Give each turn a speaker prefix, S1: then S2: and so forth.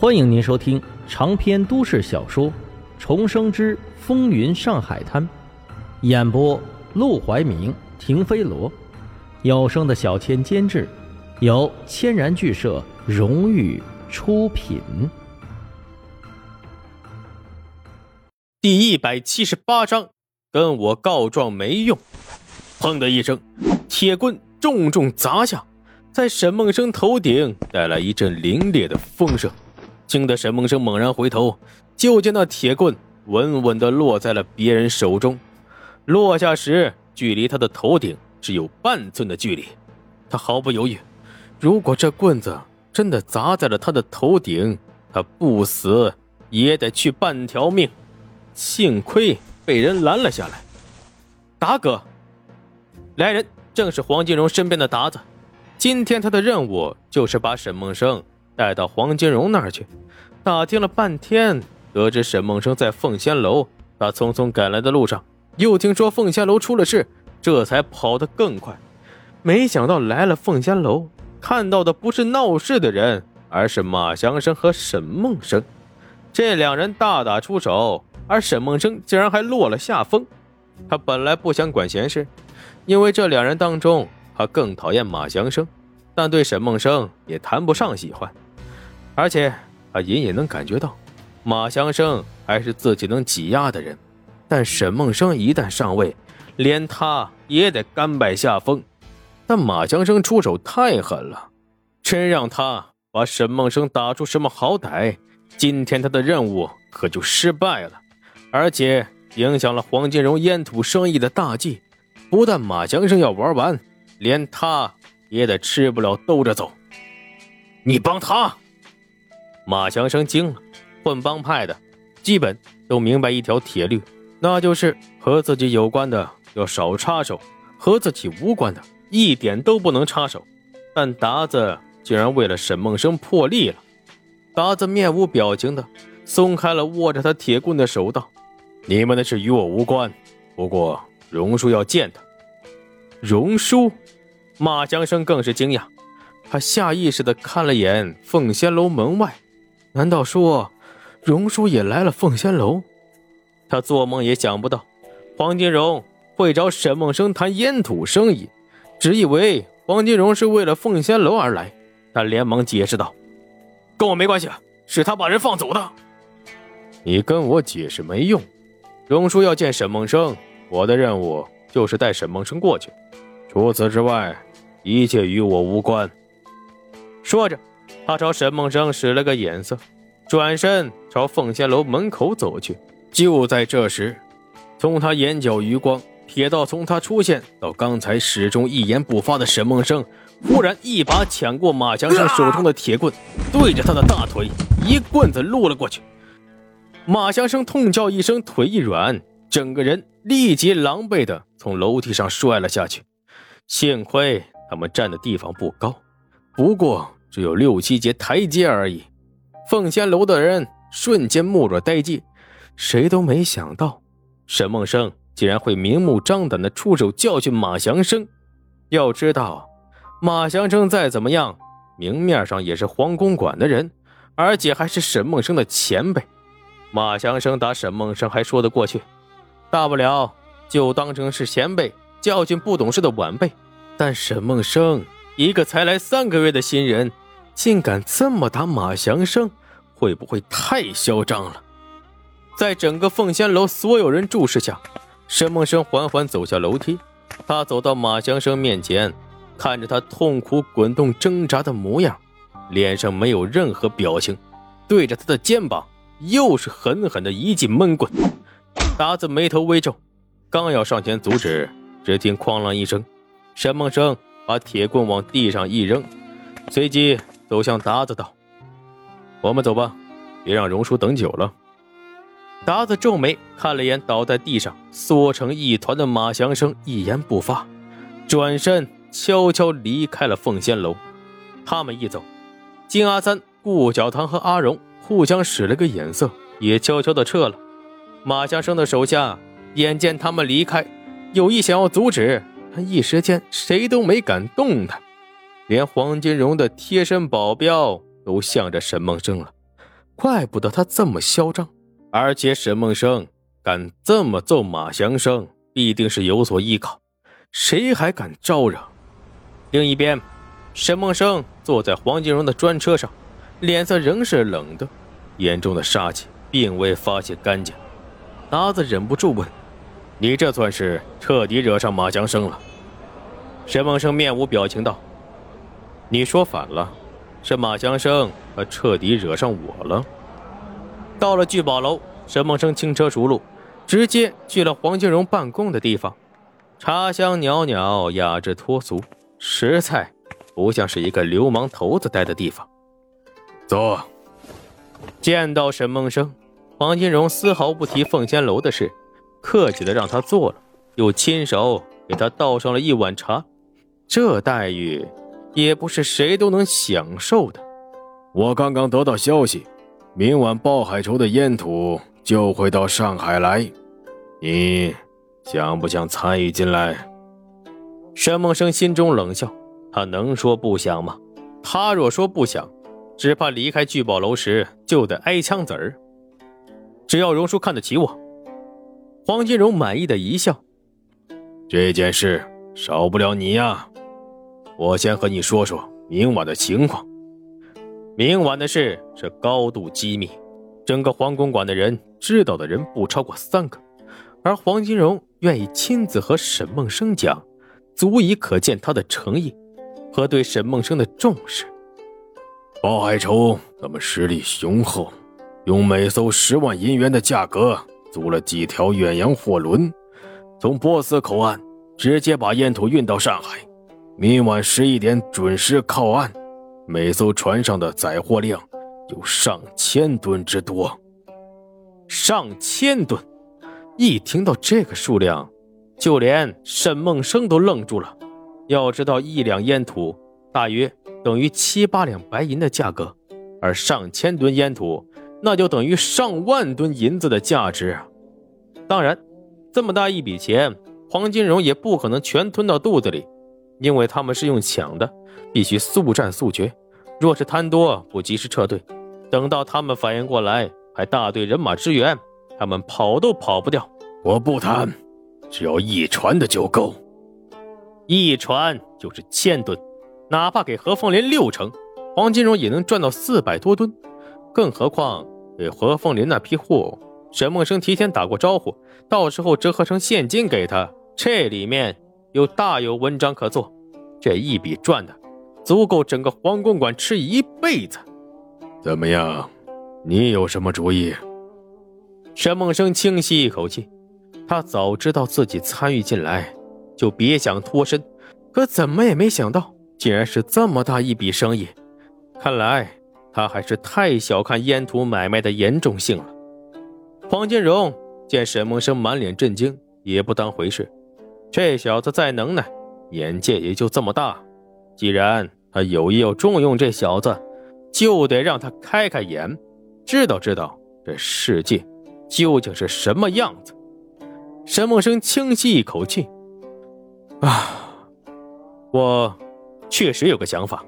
S1: 欢迎您收听长篇都市小说《重生之风云上海滩》，演播：陆怀明、停飞罗，有声的小千监制，由千然剧社荣誉出品。
S2: 第一百七十八章，跟我告状没用！砰的一声，铁棍重重砸下，在沈梦生头顶带来一阵凛冽的风声。惊得沈梦生猛然回头，就见那铁棍稳稳地落在了别人手中。落下时，距离他的头顶只有半寸的距离。他毫不犹豫，如果这棍子真的砸在了他的头顶，他不死也得去半条命。幸亏被人拦了下来。达哥，来人，正是黄金荣身边的达子。今天他的任务就是把沈梦生。带到黄金荣那儿去，打听了半天，得知沈梦生在凤仙楼。他匆匆赶来的路上，又听说凤仙楼出了事，这才跑得更快。没想到来了凤仙楼，看到的不是闹事的人，而是马祥生和沈梦生。这两人大打出手，而沈梦生竟然还落了下风。他本来不想管闲事，因为这两人当中，他更讨厌马祥生，但对沈梦生也谈不上喜欢。而且他隐隐能感觉到，马祥生还是自己能挤压的人，但沈梦生一旦上位，连他也得甘拜下风。但马祥生出手太狠了，真让他把沈梦生打出什么好歹，今天他的任务可就失败了，而且影响了黄金荣烟土生意的大计。不但马祥生要玩完，连他也得吃不了兜着走。你帮他？马祥生惊了，混帮派的，基本都明白一条铁律，那就是和自己有关的要少插手，和自己无关的一点都不能插手。但达子竟然为了沈梦生破例了。达子面无表情的松开了握着他铁棍的手，道：“你们的事与我无关，不过荣叔要见他。”荣叔，马祥生更是惊讶，他下意识的看了眼凤仙楼门外。难道说，荣叔也来了凤仙楼？他做梦也想不到，黄金荣会找沈梦生谈烟土生意，只以为黄金荣是为了凤仙楼而来。他连忙解释道：“跟我没关系，是他把人放走的。你跟我解释没用。荣叔要见沈梦生，我的任务就是带沈梦生过去。除此之外，一切与我无关。”说着。他朝沈梦生使了个眼色，转身朝凤仙楼门口走去。就在这时，从他眼角余光瞥到，从他出现到刚才始终一言不发的沈梦生，忽然一把抢过马强生手中的铁棍，对着他的大腿一棍子撸了过去。马强生痛叫一声，腿一软，整个人立即狼狈地从楼梯上摔了下去。幸亏他们站的地方不高，不过。只有六七节台阶而已，凤仙楼的人瞬间目若呆鸡，谁都没想到沈梦生竟然会明目张胆的出手教训马祥生。要知道，马祥生再怎么样，明面上也是黄公馆的人，而且还是沈梦生的前辈。马祥生打沈梦生还说得过去，大不了就当成是前辈教训不懂事的晚辈。但沈梦生一个才来三个月的新人。竟敢这么打马祥生，会不会太嚣张了？在整个凤仙楼所有人注视下，沈梦生缓缓走下楼梯。他走到马祥生面前，看着他痛苦滚动挣扎的模样，脸上没有任何表情，对着他的肩膀又是狠狠的一记闷棍。达子眉头微皱，刚要上前阻止，只听哐啷一声，沈梦生把铁棍往地上一扔，随即。走向达子道：“我们走吧，别让荣叔等久了。”达子皱眉看了眼倒在地上缩成一团的马祥生，一言不发，转身悄悄离开了凤仙楼。他们一走，金阿三、顾小棠和阿荣互相使了个眼色，也悄悄的撤了。马祥生的手下眼见他们离开，有意想要阻止，但一时间谁都没敢动弹。连黄金荣的贴身保镖都向着沈梦生了，怪不得他这么嚣张，而且沈梦生敢这么揍马祥生，必定是有所依靠。谁还敢招惹？另一边，沈梦生坐在黄金荣的专车上，脸色仍是冷的，眼中的杀气并未发泄干净。达子忍不住问：“你这算是彻底惹上马祥生了？”沈梦生面无表情道：“你说反了。”是马祥生，他彻底惹上我了。到了聚宝楼，沈梦生轻车熟路，直接去了黄金荣办公的地方。茶香袅袅，雅致脱俗，实在不像是一个流氓头子待的地方。
S3: 坐。
S2: 见到沈梦生，黄金荣丝毫不提凤仙楼的事，客气的让他坐了，又亲手给他倒上了一碗茶。这待遇。也不是谁都能享受的。
S3: 我刚刚得到消息，明晚鲍海仇的烟土就会到上海来，你想不想参与进来？
S2: 沈梦生心中冷笑，他能说不想吗？他若说不想，只怕离开聚宝楼时就得挨枪子儿。只要荣叔看得起我，黄金荣满意的一笑。
S3: 这件事少不了你呀。我先和你说说明晚的情况。
S2: 明晚的事是高度机密，整个黄公馆的人知道的人不超过三个，而黄金荣愿意亲自和沈梦生讲，足以可见他的诚意和对沈梦生的重视。
S3: 包海仇他们实力雄厚，用每艘十万银元的价格租了几条远洋货轮，从波斯口岸直接把烟土运到上海。明晚十一点准时靠岸，每艘船上的载货量有上千吨之多。
S2: 上千吨！一听到这个数量，就连沈梦生都愣住了。要知道，一两烟土大约等于七八两白银的价格，而上千吨烟土，那就等于上万吨银子的价值。当然，这么大一笔钱，黄金荣也不可能全吞到肚子里。因为他们是用抢的，必须速战速决。若是贪多不及时撤退，等到他们反应过来，还大队人马支援，他们跑都跑不掉。
S3: 我不贪，只要一船的就够。
S2: 一船就是千吨，哪怕给何凤林六成，黄金荣也能赚到四百多吨。更何况给何凤林那批货，沈梦生提前打过招呼，到时候折合成现金给他，这里面。又大有文章可做，这一笔赚的，足够整个黄公馆吃一辈子。
S3: 怎么样，你有什么主意？
S2: 沈梦生轻吸一口气，他早知道自己参与进来，就别想脱身，可怎么也没想到，竟然是这么大一笔生意。看来他还是太小看烟土买卖的严重性了。黄金荣见沈梦生满脸震惊，也不当回事。这小子再能耐，眼界也就这么大。既然他有意要重用这小子，就得让他开开眼，知道知道这世界究竟是什么样子。沈梦生轻吸一口气：“啊，我确实有个想法。”